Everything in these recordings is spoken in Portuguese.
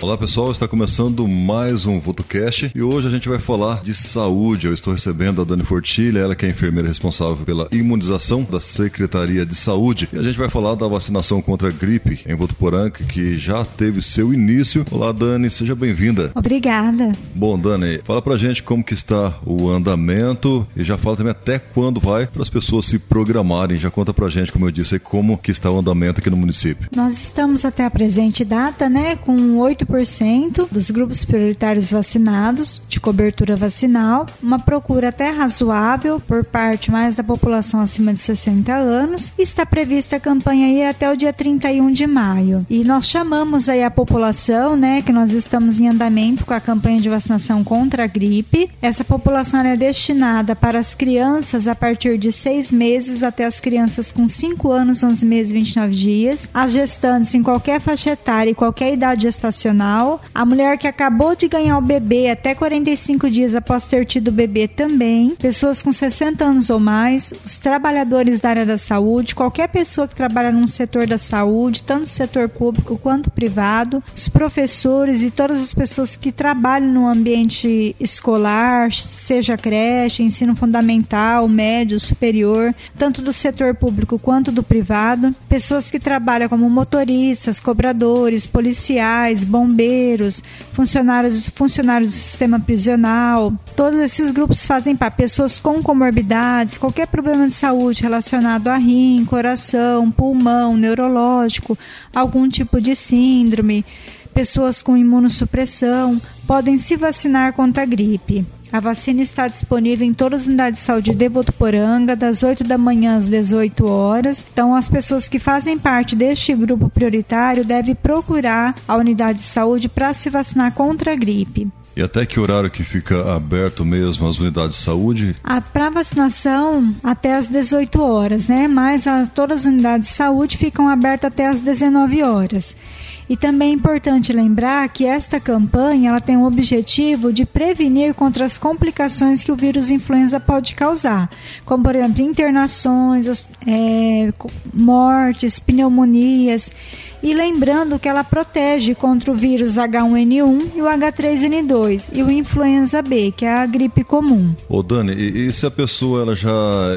Olá pessoal, está começando mais um VotoCast e hoje a gente vai falar de saúde. Eu estou recebendo a Dani Fortilha, ela que é enfermeira responsável pela imunização da Secretaria de Saúde. E a gente vai falar da vacinação contra a gripe em Votuporanga, que já teve seu início. Olá Dani, seja bem-vinda. Obrigada. Bom, Dani, fala pra gente como que está o andamento e já fala também até quando vai para as pessoas se programarem. Já conta pra gente, como eu disse, como que está o andamento aqui no município. Nós estamos até a presente data, né, com 8% dos grupos prioritários vacinados, de cobertura vacinal, uma procura até razoável por parte mais da população acima de 60 anos. Está prevista a campanha ir até o dia 31 de maio. E nós chamamos aí a população, né, que nós estamos em andamento com a campanha de vacinação contra a gripe. Essa população é destinada para as crianças a partir de 6 meses até as crianças com 5 anos, 11 meses e 29 dias, as gestantes em qualquer faixa etária e qualquer idade gestacional, a mulher que acabou de ganhar o bebê até 45 dias após ter tido o bebê também, pessoas com 60 anos ou mais, os trabalhadores da área da saúde, qualquer pessoa que trabalha num setor da saúde, tanto setor público quanto privado, os professores e todas as pessoas que trabalham no ambiente escolar, seja creche, ensino fundamental, médio, superior, tanto do setor público quanto do privado, pessoas que trabalham como motoristas, cobradores, policiais, bombeiros, funcionários, funcionários do sistema prisional. Todos esses grupos fazem parte. Pessoas com comorbidades, qualquer problema de saúde relacionado a rim, coração, pulmão, neurológico, algum tipo de síndrome, pessoas com imunossupressão, podem se vacinar contra a gripe. A vacina está disponível em todas as unidades de saúde de Votuporanga, das 8 da manhã às 18 horas. Então, as pessoas que fazem parte deste grupo prioritário devem procurar a unidade de saúde para se vacinar contra a gripe. E até que horário que fica aberto mesmo as unidades de saúde? Para vacinação até às 18 horas, né? Mas a, todas as unidades de saúde ficam abertas até às 19 horas. E também é importante lembrar que esta campanha ela tem o objetivo de prevenir contra as complicações que o vírus influenza pode causar, como por exemplo internações, é, mortes, pneumonias. E lembrando que ela protege contra o vírus H1N1 e o H3N2 e o influenza B, que é a gripe comum. Ô Dani, e, e se a pessoa ela já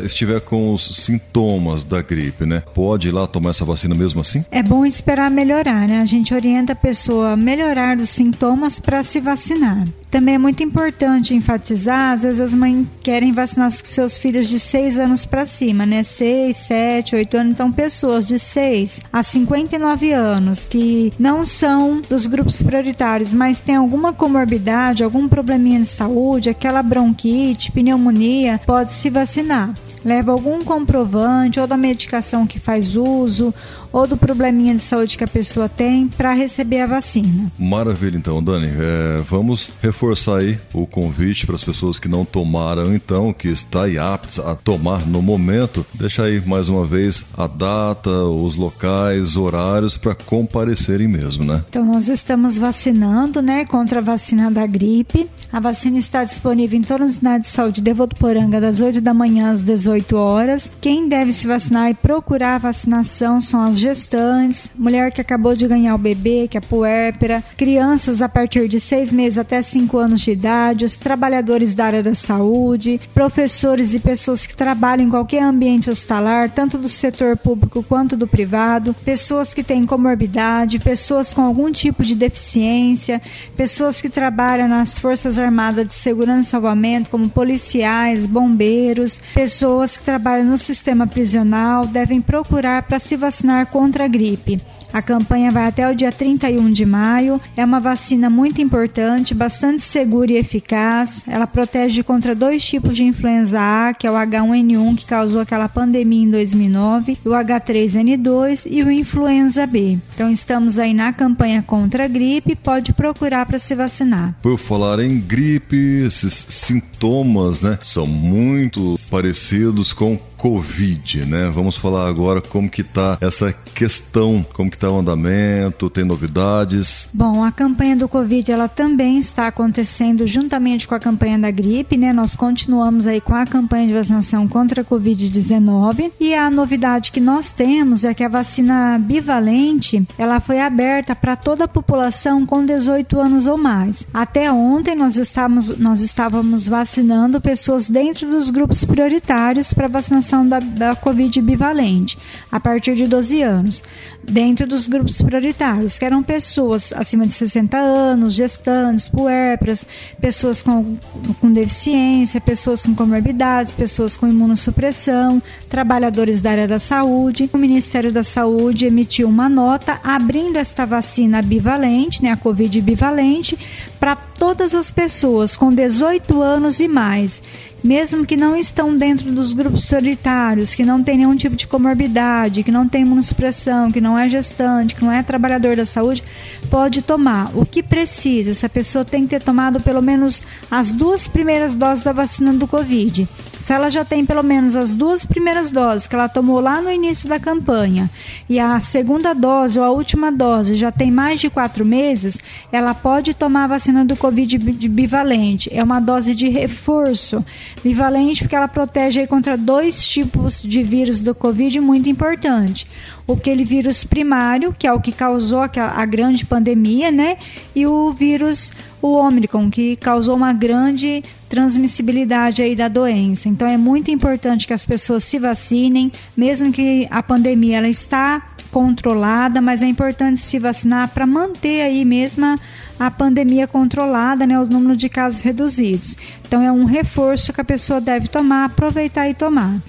estiver com os sintomas da gripe, né? Pode ir lá tomar essa vacina mesmo assim? É bom esperar melhorar, né? A gente orienta a pessoa a melhorar os sintomas para se vacinar. Também é muito importante enfatizar, às vezes as mães querem vacinar seus filhos de 6 anos para cima, né? 6, 7, 8 anos, então pessoas de 6 a 59 anos que não são dos grupos prioritários, mas têm alguma comorbidade, algum probleminha de saúde, aquela bronquite, pneumonia, pode se vacinar leva algum comprovante ou da medicação que faz uso ou do probleminha de saúde que a pessoa tem para receber a vacina. Maravilha, então, Dani. É, vamos reforçar aí o convite para as pessoas que não tomaram, então, que está aí aptas a tomar no momento. Deixa aí mais uma vez a data, os locais, horários para comparecerem mesmo, né? Então, nós estamos vacinando, né, contra a vacina da gripe. A vacina está disponível em todas as unidades de saúde de Votuporanga das 8 da manhã às 18 horas. Quem deve se vacinar e procurar a vacinação são as gestantes, mulher que acabou de ganhar o bebê, que é puérpera, crianças a partir de 6 meses até 5 anos de idade, os trabalhadores da área da saúde, professores e pessoas que trabalham em qualquer ambiente hospitalar, tanto do setor público quanto do privado, pessoas que têm comorbidade, pessoas com algum tipo de deficiência, pessoas que trabalham nas forças armadas de segurança e salvamento, como policiais, bombeiros, pessoas que trabalham no sistema prisional, devem procurar para se vacinar contra a gripe. A campanha vai até o dia 31 de maio. É uma vacina muito importante, bastante segura e eficaz. Ela protege contra dois tipos de influenza A, que é o H1N1, que causou aquela pandemia em 2009, e o H3N2 e o influenza B. Então estamos aí na campanha contra a gripe, pode procurar para se vacinar. Por falar em gripe, esses sintomas, né, são muito parecidos com Covid, né? Vamos falar agora como que tá essa questão? Como que está o andamento? Tem novidades? Bom, a campanha do Covid ela também está acontecendo juntamente com a campanha da gripe, né? Nós continuamos aí com a campanha de vacinação contra a Covid-19 e a novidade que nós temos é que a vacina bivalente ela foi aberta para toda a população com 18 anos ou mais. Até ontem nós estávamos, nós estávamos vacinando pessoas dentro dos grupos prioritários para vacinação da, da Covid bivalente, a partir de 12 anos, dentro dos grupos prioritários, que eram pessoas acima de 60 anos, gestantes, puérperas, pessoas com, com deficiência, pessoas com comorbidades, pessoas com imunossupressão, trabalhadores da área da saúde. O Ministério da Saúde emitiu uma nota abrindo esta vacina bivalente, né, a Covid bivalente, para todas as pessoas com 18 anos e mais mesmo que não estão dentro dos grupos solitários, que não tem nenhum tipo de comorbidade, que não tem imunossupressão, que não é gestante, que não é trabalhador da saúde, pode tomar. O que precisa? Essa pessoa tem que ter tomado pelo menos as duas primeiras doses da vacina do Covid. Se ela já tem pelo menos as duas primeiras doses que ela tomou lá no início da campanha e a segunda dose ou a última dose já tem mais de quatro meses, ela pode tomar a vacina do Covid bivalente. É uma dose de reforço bivalente porque ela protege contra dois tipos de vírus do Covid muito importante aquele vírus primário, que é o que causou a, grande pandemia, né? E o vírus, o Omicron, que causou uma grande transmissibilidade aí da doença. Então é muito importante que as pessoas se vacinem, mesmo que a pandemia ela está controlada, mas é importante se vacinar para manter aí mesmo a pandemia controlada, né, os números de casos reduzidos. Então é um reforço que a pessoa deve tomar, aproveitar e tomar.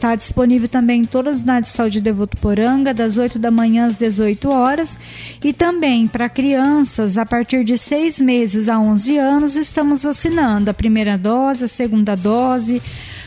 Está disponível também em todas as unidades de saúde de Votuporanga, das 8 da manhã às 18 horas. E também para crianças a partir de 6 meses a 11 anos, estamos vacinando a primeira dose, a segunda dose,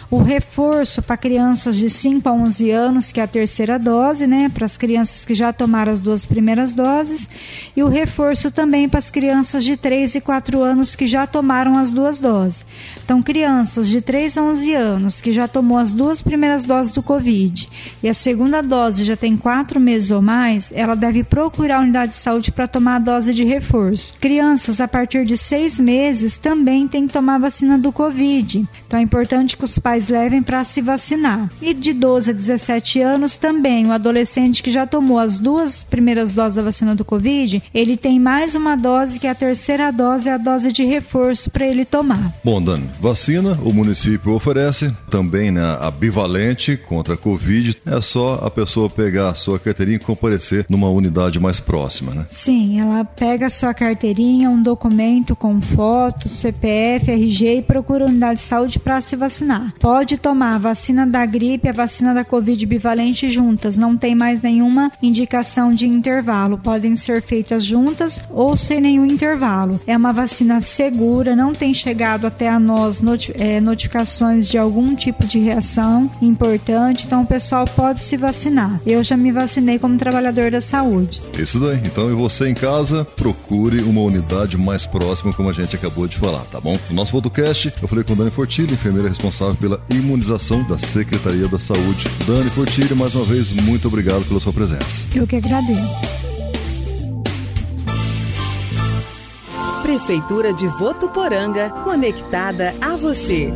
o reforço para crianças de 5 a 11 anos, que é a terceira dose, né, para as crianças que já tomaram as duas primeiras doses, e o reforço também para as crianças de 3 e 4 anos que já tomaram as duas doses. Então, crianças de 3 a 11 anos que já tomou as duas primeiras doses do Covid e a segunda dose já tem 4 meses ou mais, ela deve procurar a unidade de saúde para tomar a dose de reforço. Crianças a partir de 6 meses também têm que tomar a vacina do Covid. Então, é importante que os pais levem para se vacinar. E de 12 a 17 anos também, o adolescente que já tomou as duas primeiras doses da vacina do Covid, ele tem mais uma dose que é a terceira dose é a dose de reforço para ele tomar. Bom, Dani, vacina o município oferece, também né, a bivalente contra a Covid. É só a pessoa pegar a sua carteirinha e comparecer numa unidade mais próxima, né? Sim, ela pega a sua carteirinha, um documento com foto, CPF, RG e procura a unidade de saúde para se vacinar. Pode tomar a vacina da gripe e a vacina da Covid bivalente juntas, não tem mais nenhuma indicação de intervalo, podem ser feitas juntas ou sem nenhum intervalo. É uma vacina segura, não tem chegado até a nós é, notificações de algum tipo de reação importante, então o pessoal pode se vacinar. Eu já me vacinei como trabalhador da saúde. Isso daí. Então, e você em casa, procure uma unidade mais próxima, como a gente acabou de falar, tá bom? No nosso podcast, eu falei com Dani Fortilli, enfermeira responsável pela imunização da Secretaria da Saúde. Dani Fortilho, mais uma vez, muito obrigado pela sua presença. Eu que agradeço. Prefeitura de Votuporanga, conectada a você.